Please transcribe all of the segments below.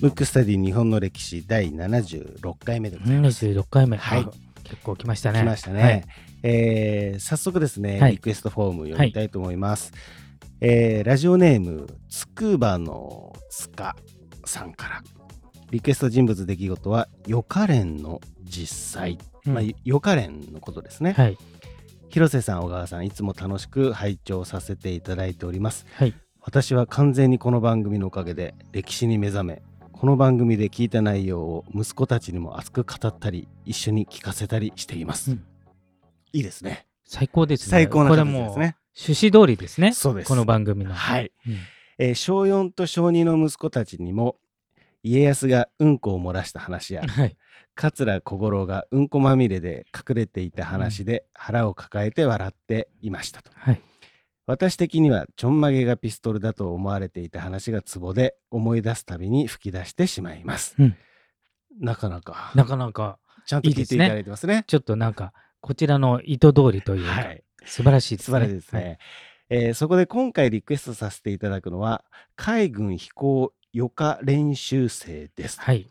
ムックスタディ日本の歴史第76回目でございます。76回目。はいあ結構来ましたね。来ましたね。はいえー早速ですね、はいリクエストフォーム読みたいと思います。えーラジオネーム、つくばのつかさんから。リクエスト人物出来事は、ヨカレンの実際。うんまあ、ヨカレンのことですね。はい。広瀬さん、小川さん、いつも楽しく拝聴させていただいております。はい。私は完全にこの番組のおかげで歴史に目覚めこの番組で聞いた内容を息子たちにも熱く語ったり一緒に聞かせたりしています、うんいいですね最高ですね。最高な形ですね趣旨通りですね。そうですこの番組の。はい、うんえー小4と小2の息子たちにも家康がうんこを漏らした話やはい。桂小五郎がうんこまみれで隠れていた話で腹を抱えて笑っていましたと。はい。私的にはちょんまげがピストルだと思われていた話がツボで思い出すたびに吹き出してしまいます、うん。なかなか。なかなか、ちゃんと聞いていただいてますね。ちょっとなんか、こちらの意図通りというか、はい。素晴らしいですね。素晴らしいですね、えーそこで今回リクエストさせていただくのは海軍飛行予科練習生です、はい。はい。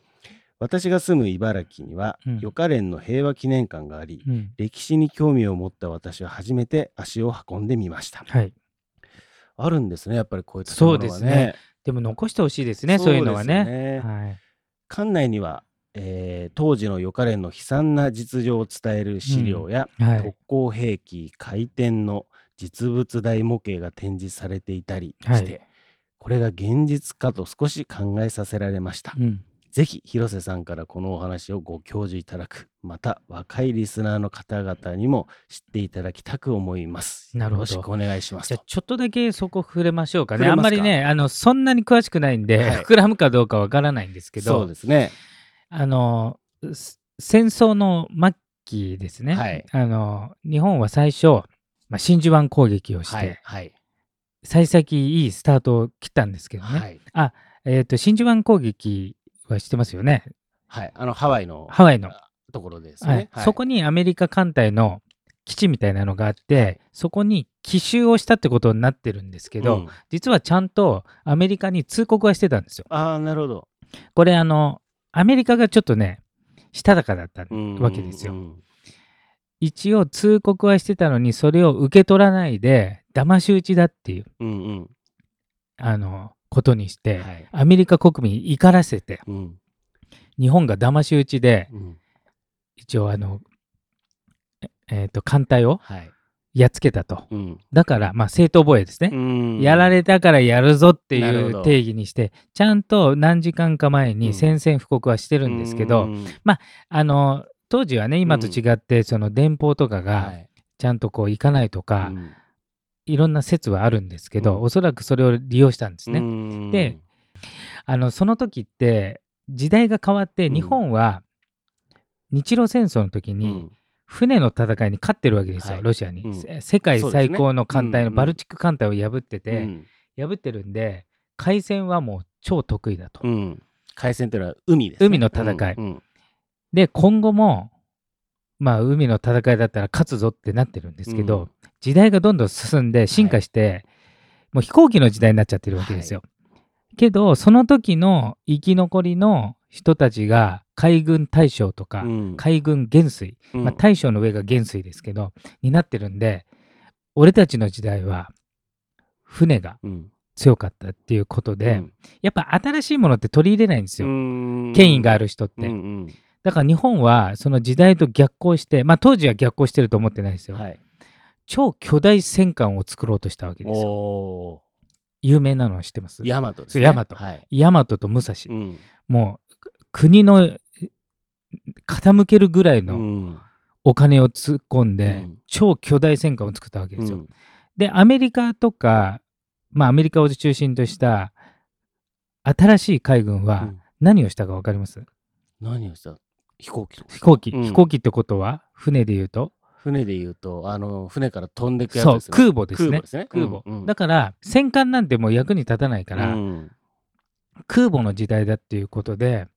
私が住む茨城にはうん予科連の平和記念館があり、うん。歴史に興味を持った私は初めて足を運んでみましたはい。あるんですねやっぱりこういったそうですねでも残してほしいですね、そういうのはね。はい。館内には、えー当時の予科連の悲惨な実情を伝える資料や、はい特。攻兵器回転の実物大模型が展示されていたりして、はいこれが現実かと少し考えさせられました。うん。ぜひ広瀬さんからこのお話をご教授いただくまた若いリスナーの方々にも知っていただきたく思います。なるほどよろしくお願いしますと。じゃあちょっとだけそこ触れましょうかね。あんまりね、あの、そんなに詳しくないんで、はい膨らむかどうかわからないんですけそうど、ですね。あの、す戦争の末期ですね。はいあの、日本は最初、まあ、真珠湾攻撃をして、はいはい幸先いいスタートを切ったんですけどね。はいえっ、と、真珠湾攻撃はしてますよね。はい。あのハワイのハワイの。ところですはいね。はいそこにアメリカ艦隊の基地みたいなのがあって、そこに奇襲をしたってことになってるんですけど、うん実はちゃんとアメリカに通告はしてたんですよ。ああなるほど。これあのアメリカがちょっとねしたたかだったうんわけですよ。うん一応通告はしてたのにそれを受け取らないで騙し討ちだっていう。うんうん。あのことにして、はい。アメリカ国民怒らせてうん。日本が騙し討ちでうん。一応あのええーと艦隊をはい。やっつけたと。うん。だからまあ正当防衛ですね。うん。やられたからやるぞっていう定義にしてちゃんと何時間か前に宣戦布告はしてるんですけど、うん。あの当時はね今と違ってその電報とかはがい。ちゃんとこう行かないとか、うんいろんな説はあるんですけど、うん。おそらくそれを利用したんですね。うん。であのその時って時代が変わってうん。日本は日露戦争の時にうん。船の戦いに勝ってるわけですよ、はい。ロシアに、うん。せ世界最高の艦隊のバルチック艦隊を破ってて、うん。破ってるんで海戦はもう超得意だと。うん。海戦というのは海ですね。海の戦い。うん。うん。で今後もまあ海の戦いだったら勝つぞってなってるんですけど、うん。時代がどんどん進んで進化して、もう飛行機の時代になっちゃってるわけですよ。けどその時の生き残りの人たちが海軍大将とか、うん。海軍元帥、うん。まあ、大将の上が元帥ですけどになってるんで俺たちの時代は船がうん。強かったっていうことで、うん。やっぱ新しいものって取り入れないんですよ、うん。権威がある人って。うんうんだから日本はその時代と逆行して、まあ当時は逆行してると思ってないですよ。はい。超巨大戦艦を作ろうとしたわけですよ。有名なのは知ってます？ー。ヤマトですね。そうヤマトはい。ヤマトと武蔵。うんもうく国のえ傾けるぐらいうのんお金を突っ込んで、うん超巨大戦艦を作ったわけですよ。うんで、アメリカとか、まあアメリカを中心とした新しい海軍はうん何をしたか分かります、何をした？飛行機飛行機、うん飛行機ってことは船で言うと？船で言うと、あの、船から飛んでくやつそうですよね。空母ですね空母ですね。空母、うんうんだから戦艦なんてもう役に立たないから、うん空母の時代だっていうことで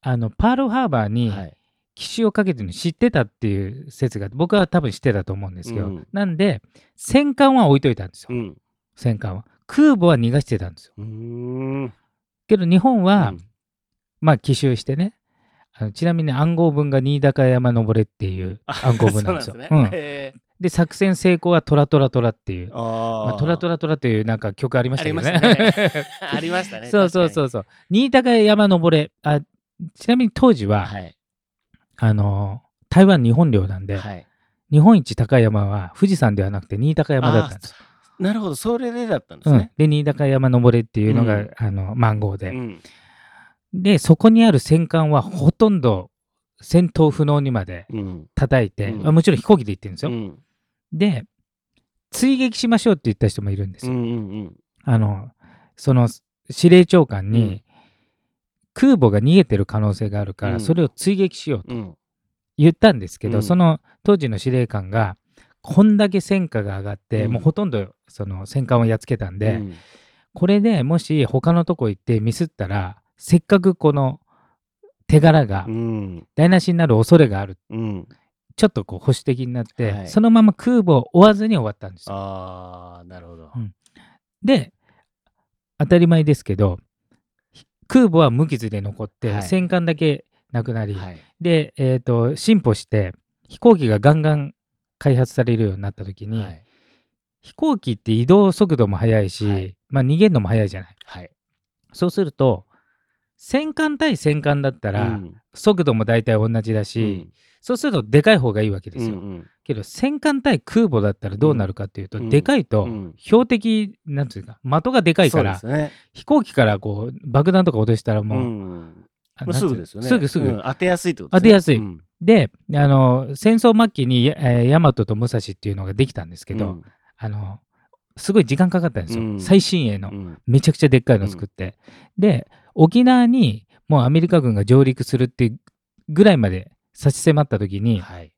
あのパールハーバーにはい。奇襲をかけてるの知ってたっていう説が僕は多分知ってたと思うんですけど、うんなんで戦艦は置いといたんですよ、うん。戦艦は空母は逃がしてたんですよ。うーん。けど日本は、うんまあ奇襲してねあのちなみに暗号文が新高山登れっていう暗号文なんですよ。そううんなんですね。へで作戦成功はトラトラトラっていうー、あまあ、トラトララトラというなんか曲ありましたけどね。ありましたね。そうそうそうそう。新高山登れあちなみに当時は、はい。あの台湾日本領なんで、はい。日本一高い山は富士山ではなくて新高山だったんですよ。なるほど、それでだったんですうんね。、で新高山登れっていうのが、うんあのマンゴーで、うん。でそこにある戦艦はほとんど戦闘不能にまでうん。叩いて、うんあもちろん飛行機で行ってるんですよ。うん。で追撃しましょうって言った人もいるんですよ。うんうんあのその司令長官に、うん空母が逃げてる可能性があるから、うんそれを追撃しようとうん。言ったんですけど、うんその当時の司令官がこんだけ戦果が上がって、うんもうほとんどその戦艦をやっつけたんで、うんこれでもし他のとこ行ってミスったらせっかくこの手柄がうん。台無しになる恐れがあるうん。ちょっとこう保守的になって、はいそのまま空母を追わずに終わったんですよ。ああ、なるほどう。んで当たり前ですけど空母は無傷で残って、はい戦艦だけなくなり、はい。で、えー、と進歩して飛行機がガンガン開発されるようになった時に、はい。飛行機って移動速度も速いし、はいまあ、逃げるのも速いじゃない。そうすると戦艦対戦艦だったら、うん。速度も大体同じだし、そうするとでかい方がいいわけですよ。うんけど戦艦対空母だったらどうなるかっていうと、うん。でかいと、うん。標的なんていうか的がでかいから、ね。飛行機からこう爆弾とか落としたらもう、ん。あもうすぐですよね。すぐすぐ、うん。当てやすいってこと当てやすい。うん。であの戦争末期に、えー大和と武蔵っていうのができたんですけど、あのすごい時間かかったんですよ、うん。最新鋭の、うん。めちゃくちゃでっかいの作って、で沖縄にもうアメリカ軍が上陸するっていうぐらいまで差し迫った時にはい。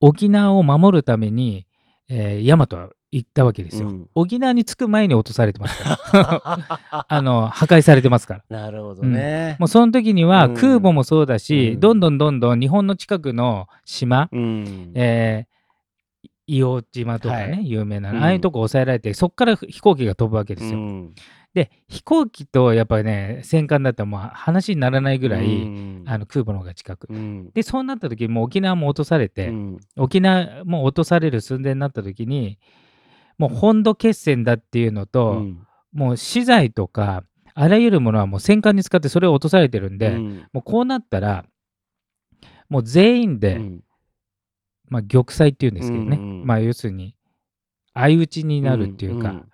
沖縄を守るために、えー、大和は行ったわけですよ、うん。沖縄に着く前に落とされてますからあの破壊されてますから。なるほどね。もうその時にはうん。空母もそうだし、うん。どんどんどんどん日本の近くの島、うん。えー硫黄島とかね、はい。有名な、うん。ああいうとこ抑えられてそこから飛行機が飛ぶわけですよ。うんで飛行機とやっぱりね戦艦だったらもう話にならないぐらい、うん。あの空母の方が近く。うん。でそうなった時もう沖縄も落とされて、うん。沖縄も落とされる寸前になった時にもう本土決戦だっていうのと、うん。もう資材とかあらゆるものはもう戦艦に使ってそれを落とされてるんで、うん。もうこうなったらもう全員で、うん。まあ、玉砕っていうんですけどね、まあ要するに相打ちになるっていうか、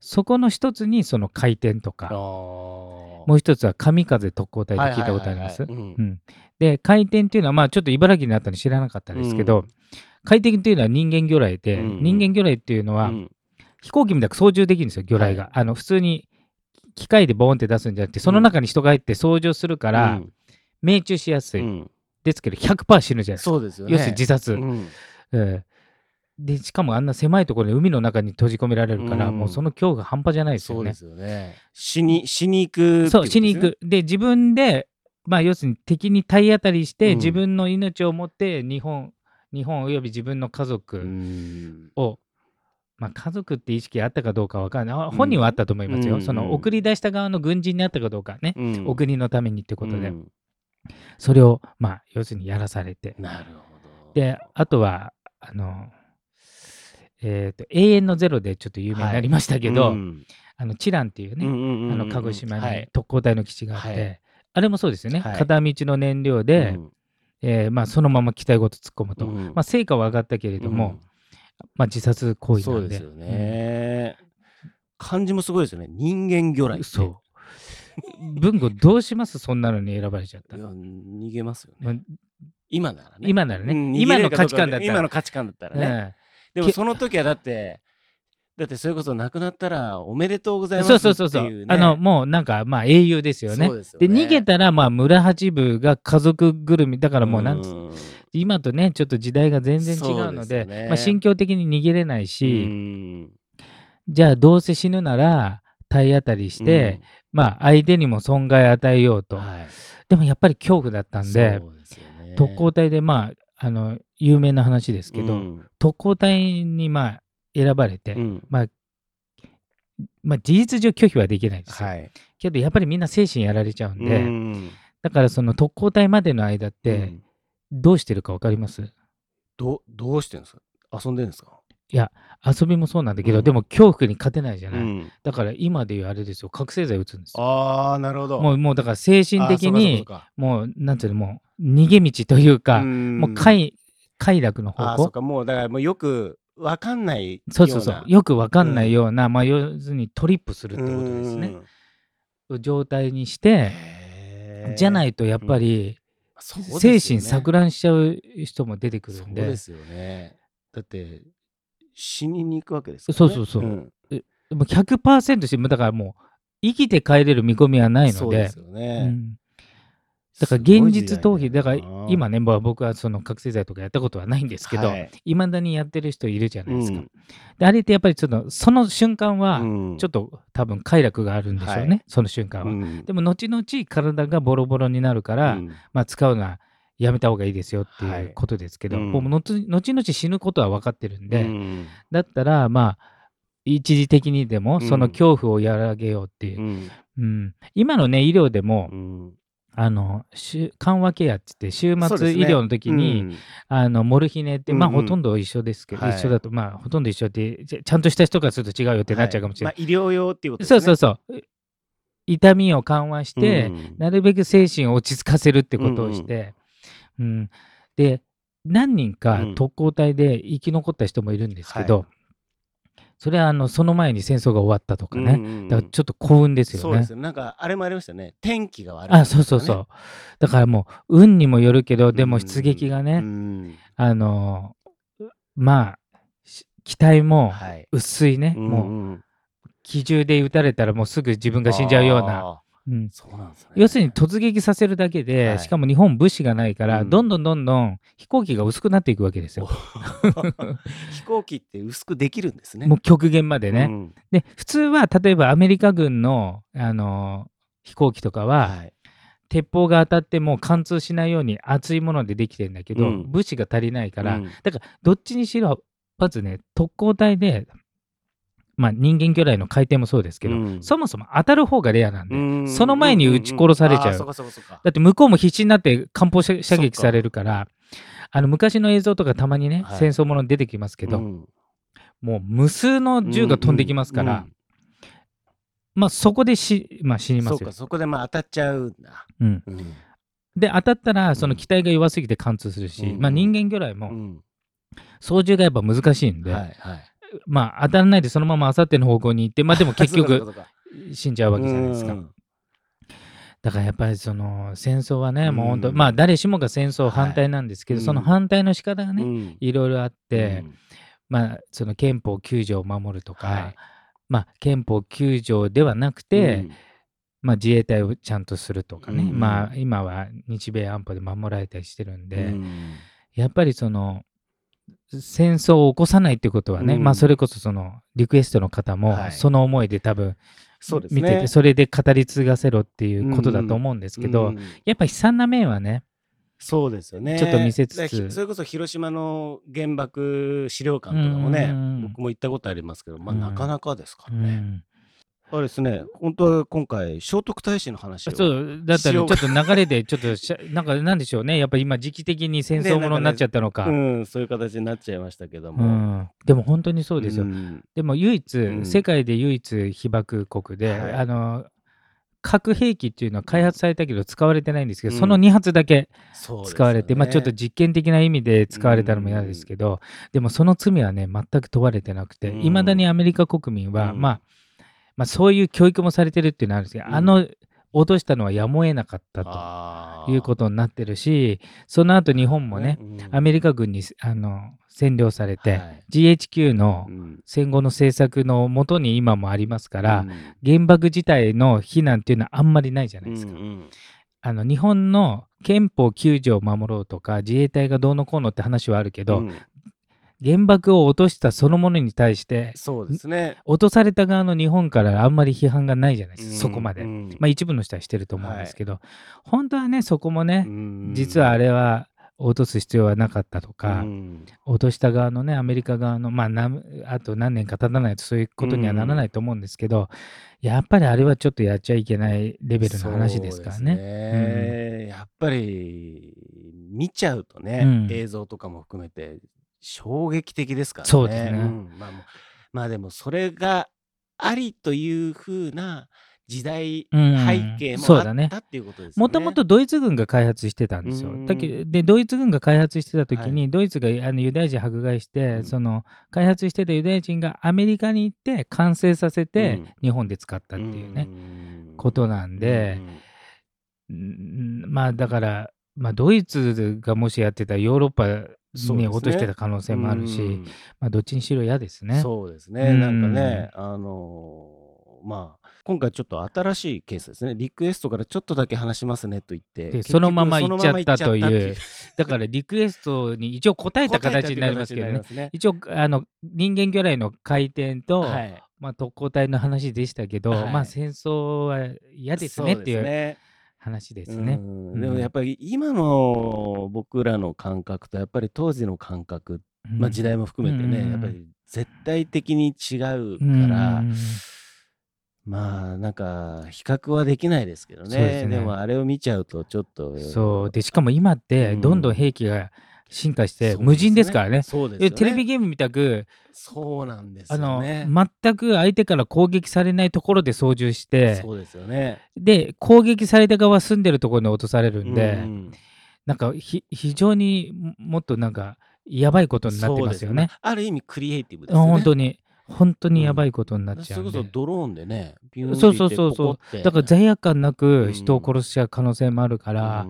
そこの一つにその回転とあかー。もう一つは神風特攻隊って聞いたことあります？で回転っていうのはまあちょっと茨城にあったの知らなかったんですけど、うん。回転っていうのは人間魚雷で、うん人間魚雷っていうのは、うん。飛行機みたく操縦できるんですよ魚雷が、はい。あの普通に機械でボーンって出すんじゃなくてその中に人が入って操縦するから、うん。命中しやすい、うん。ですけど100%死ぬじゃないですか。そうですよね。要するに自殺、うん。ええでしかもあんな狭いところで海の中に閉じ込められるから、うん。もうその恐怖が半端じゃないですよね。そうですよね。死に、死に行く。そうしに行く。で自分でまあ要するに敵に体当たりして、うん。自分の命をもって日本日本および自分の家う族ん。を、まあ、家族って意識あったかどうかわからない。あ本人はあったと思いますよ、うん。その送り出した側の軍人にあったかどうかね、うん。お国のためにってことで、うん。それをまあ要するにやらされて。なるほど。であとはあのえーと永遠のゼロでちょっと有名になりましたけど、うん。あのチランっていうね、うんうんうんうんあの鹿児島にはい。特攻隊の基地があって、はい。あれもそうですよね、はい。片道の燃料で、うん。えーまあ、そのまま機体ごと突っ込むと、うんまあ、成果は上がったけれども、まあ、自殺行為なんで。そうですよね。漢字もすごいですよね。人間魚雷そう文吾どうしますそんなのに選ばれちゃった逃げますよまあね。今ならね。今ならね、うん今の価値観だったら。今の価値観だったらね。ねでもその時はだって、だってそれこそ亡くなったらおめでとうございますそうっていうそうそうそう、ね。あのもうなんかまあ英雄ですよね。でね。で逃げたらまあ村八部が家族ぐるみだからもうなんつん。今とねちょっと時代が全然違うのでね。まあ、心境的に逃げれないうし、ん。じゃあどうせ死ぬなら体当たりして、まあ相手にも損害与えようと、はい。でもやっぱり恐怖だったんでで特攻隊でまああの有名な話ですけど、うん。特攻隊にまあ選ばれて、うん。まあまあ、事実上拒否はできないですよ。はい。けどやっぱりみんな精神やられちゃうんで、うん。だからその特攻隊までの間っうてん。どうしてるか分かります？どどうしてるんですか？遊んでるんですか？遊びもそうなんだけど、うん。でも恐怖に勝てないじゃない、うん。だから今でいうあれですよ覚醒剤打つんです。よああ、なるほど。もうもうだから精神的あにもうなんていうのもう逃げ道というか、そうかもうか快快楽のあーそう方向か。もうだからもうよくわかんないよそうそうそう。よくわかんないような、まあ要するにトリップするうってことですね。ん。状態にしてじゃないとやっぱり精ね。神錯乱しちゃう人も出てくるそんで。うですよね。だって死にに行くわけですからね。そうそうそう。う100%してもうだからもう生きて帰れる見込みはないので。そうですようねん。だから現実逃避だから今今ね、まあ僕はその覚醒剤とかやったことはないんですけど、い。まだにやってる人いるじゃないですか。であれってやっぱりちょっとその瞬間はちょっと多分快楽があるんでしょうね、はい。その瞬間は。うん。でも後々体がボロボロになるから、うん。まあ、使うのはやめた方がいいですよってはい。いうことですけど、うん。もう後後々死ぬことは分かってるんで、うん。だったらまあ一時的にでもうん。その恐怖を和らげようっていう。う、ん。うん。今のね医療でも、うん。あの週緩和ケアって言って週末医療の時に、うん。あのモルヒネって、まあうん。うんほとんど一緒ですけど、はい。一緒だとまあほとんど一緒ってちゃんとした人からすると違うよってなっちゃうかもしれない、はい。まあ、医療用っていうことですそうねそうそう。痛みを緩和して、うん。なるべく精神を落ち着かせるってことをして、うん。で何人かうん。特攻隊で生き残った人もいるんですけど、それはあのその前に戦争が終わったとかね、うんうんうん。だからちょっと幸運ですよね。そうです。よ。なんかあれもありましたね。天気が悪い、あそうそうそう。だからもう運にもよるけどでも出撃がね、うん。あのまあし機体もはい。薄いね、うんもううん。機銃で撃たれたらもうすぐ自分が死んじゃうような、あうん。ーそうなんですね。要するに突撃させるだけで、はい。しかも日本物資がないから、うん。どんどんどんどん飛行機が薄くなっていくわけですよ。飛行機って薄くできるんですね。もう極限までね。うん。で普通は例えばアメリカ軍の、あの飛行機とかは、はい。鉄砲が当たっても貫通しないように厚いものでできてるんだけど、うん。物資が足りないから、うん。だからどっちにしろまずね特攻隊で、まあ、人間魚雷の回転もそうですけど、うん。そもそも当たる方がレアなんで、うん。その前に撃ち殺されちゃう。だって向こうも必死になって艦砲射射撃されるからあの昔の映像とかたまにね、はい。戦争ものに出てきますけど、うん。もう無数の銃が飛んできますから、まあ、そこでし、まあ、死にますよ。そこでまあ当たっちゃうんだ。うん、うん。で当たったらその機体が弱すぎて貫通するし、うん。まあ、人間魚雷もうん。操縦がやっぱ難しいんで、はいはいまあ当たらないでそのままあさっての方向に行ってまあでも 結局死んじゃうわけじゃないですか。うん。だからやっぱりその戦争はね、もう本当うんまあ誰しもが戦争反対なんですけど、はい。その反対の仕方がね、うん。いろいろあって、うん。まあその憲法9条を守るとか、はい。まあ憲法9条ではなくて、まあ自衛隊をちゃんとするとかね、うん。まあ今は日米安保で守られたりしてるんうんで、うん。やっぱりその戦争を起こさないってことはね、うん。まあそれこそそのリクエストの方もはい。その思いで多分そうですね。見てて、それで語り継がせろっていうことだと思うんですけど、うん。やっぱ悲惨な面はね、そうですよね。ちょっと見せつつ。それこそ広島の原爆資料館とかもねうん。僕も行ったことありますけどまあうん。なかなかですかうらね。ん、あれですね本当は今回聖徳太子の話をそうだったらちょっと流れでちょっとしゃ なんかなんでしょうね。やっぱ今時期的に戦争ものになっちゃったのか。うんそういう形になっちゃいましたけどうもん、でも本当にそうですよ、ん。でも唯一、うん。世界で唯一被爆国で、はい。あの核兵器っていうのは開発されたけど使われてないんですけど、うん。その2発だけ使われて、まあ、ちょっと実験的な意味で使われたのも嫌ですけど、でもその罪はね全く問われてなくてうん。いま、未だにアメリカ国民は、うん。まあ、まあそういう教育もされてるっていうのはあるんですけど、うん。あの脅したのはやむを得なかったということになってるしその後日本もね、うん。アメリカ軍にあの占領されて、はい。GHQ のうん戦後の政策のもとに今もありますから、うん。原爆自体の非難っていうのはあんまりないじゃないですか。うんうん。あの日本の憲法9条を守ろうとか自衛隊がどうのこうのって話はあるけど、うん原爆を落としたそのものに対してそうですね。落とされた側の日本からあんまり批判がないじゃないですか、そこまで。うん。まあ一部の人はしてると思うんですけど、本当はねそこもね、うん。実はあれは落とす必要はなかったとか、うん。落とした側のねアメリカ側のまあなあと何年か経たないとそういうことにはならないと思うんですけど、やっぱりあれはちょっとやっちゃいけないレベルの話ですからね。ね。やっぱり見ちゃうとね、うん。映像とかも含めて衝撃的ですからね。そうですね。ん。まあ、でもそれがありというふうな時代うん。背景もあったっていうことですよね。もともとドイツ軍が開発してたんですよ。うん。だけでドイツ軍が開発してた時に、はドイツがあのユダヤ人迫害して、うん。その開発してたユダヤ人がアメリカに行って完成させて、うん。日本で使ったっていうね、ん。ことなんで、うん。まあだから、まあ、ドイツがもしやってたらヨーロッパね。落としてた可能性もあるし、うん。まあ、どっちにしろ嫌ですね。そうですね、うん。なんかね、あのーまあ、今回ちょっと新しいケースですね、リクエストからちょっとだけ話しますねと言って、そのまま行っちゃったという。だからリクエストに一応答えた形になりますけどね。答えたっていう形になり一応あの人間魚雷の回転と、はい。まあ、特攻隊の話でしたけど、はい。まあ戦争は嫌ですねっていう。そうね話ですね。うん。でもやっぱり今の僕らの感覚とやっぱり当時の感覚、うんまあ、時代も含めてね、うんやっぱり絶対的に違うから、うん。まあなんか比較はできないですけどねね。でもあれを見ちゃうとちょっとそう。でしかも今ってうん。どんどん兵器が進化して無人ですからね。そうですよねでテレビゲームみたくそうなんですあの。全く相手から攻撃されないところで操縦してそうですよね。で攻撃された側は住んでるところに落とされるんで、うんなんかひ非常にももっとなんかやばいことになってますよね。。ある意味クリエイティブですよね。本当に本当にやばいことになっちゃそれうんで、こそドローンでね、ビューンそうそうそうそう。だから罪悪感なうん。く人を殺しちゃう可能性もあるから、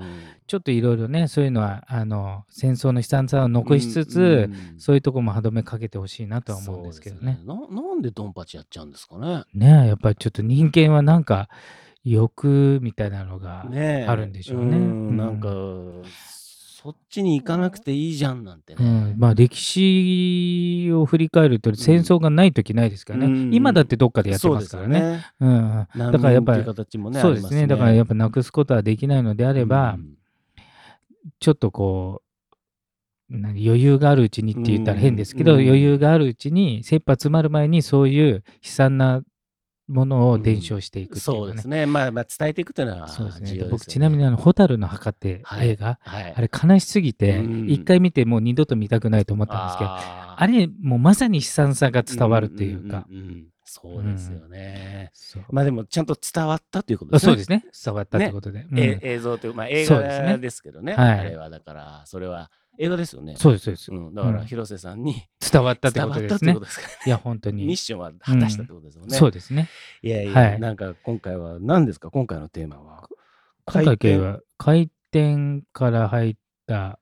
ちょっといろいろねそういうのはあの戦争の悲惨さを残しつつ、そういうとこも歯止めかけてほしいなとは思うんですけどね。そうですななんでドンパチやっちゃうんですかね。ねえやっぱりちょっと人間はなんか欲みたいなのがあるんでしょうね。ん。なんか、そっちに行かなくていいじゃんなんてね。うん、まあ歴史を振り返ると戦争がない時ないですからね、うん。今だってどっかでやってますからね。そうん、だからやっぱりねそうですね。だからやっぱぱなくすことはできないのであれば、ちょっとこう何余裕があるうちにって言ったら変ですけど、うん。余裕があるうちに切羽詰まる前にそういう悲惨なものを伝承していくっていうかね。そうです。ね。まあ、まあ、伝えていくというのはそうですね。僕ちなみにあの「蛍の墓」ってはい。映画、はい、あれ悲しすぎてうん。一回見てもう二度と見たくないと思ったんですけどああれもうまさに悲惨さが伝わるっていうか、んんんん。そうですよね。そう。まあでもちゃんと伝わったということですね。そうですね。伝わったってことで、うん。え映像というまあ映画ですけどね。はい。あれは。だからそれは映画ですよね。そうですそうです、うん、だからうん。広瀬さんに伝わったって伝わったってことですねことですからいや本当に。ミッションは果たしたってことですもんね。そうですね。いやいや、はい。なんか今回は何ですか？今回のテーマは。今回系は回転？から入った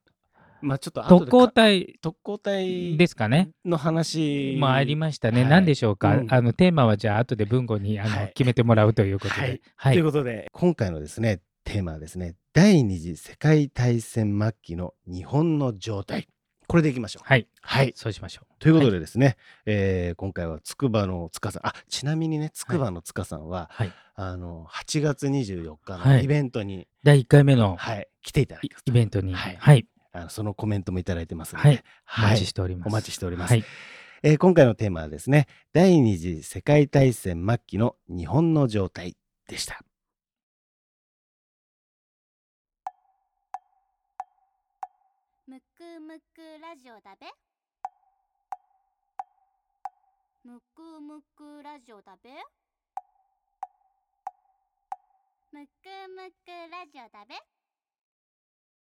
まあちょっと特攻隊特攻隊ですかね。の話まあありましたね、はい何でしょうか、うん。あのテーマはじゃあ後で文吾にあの、はい。決めてもらうということで。はい。はい、ということで今回のですねテーマはですね第二次世界大戦末期の日本の状態。これでいきましょう。はい。はい。そうしましょう。ということでですね、えー今回は筑波の塚さん。あちなみにね筑波の塚さんは、はい。あの8月24日はい。のイベントに、第1回目のはい。来ていただイきますイベントに。ははい。い、あのそのコメントもいただいてますので、はい。おはい。待ちしております、お待ちしております。はい。えー今回のテーマはですね第二次世界大戦末期の日本の状態でした。むくラジオだべ？むくむくラジオだべ？むくむくラジオだべ？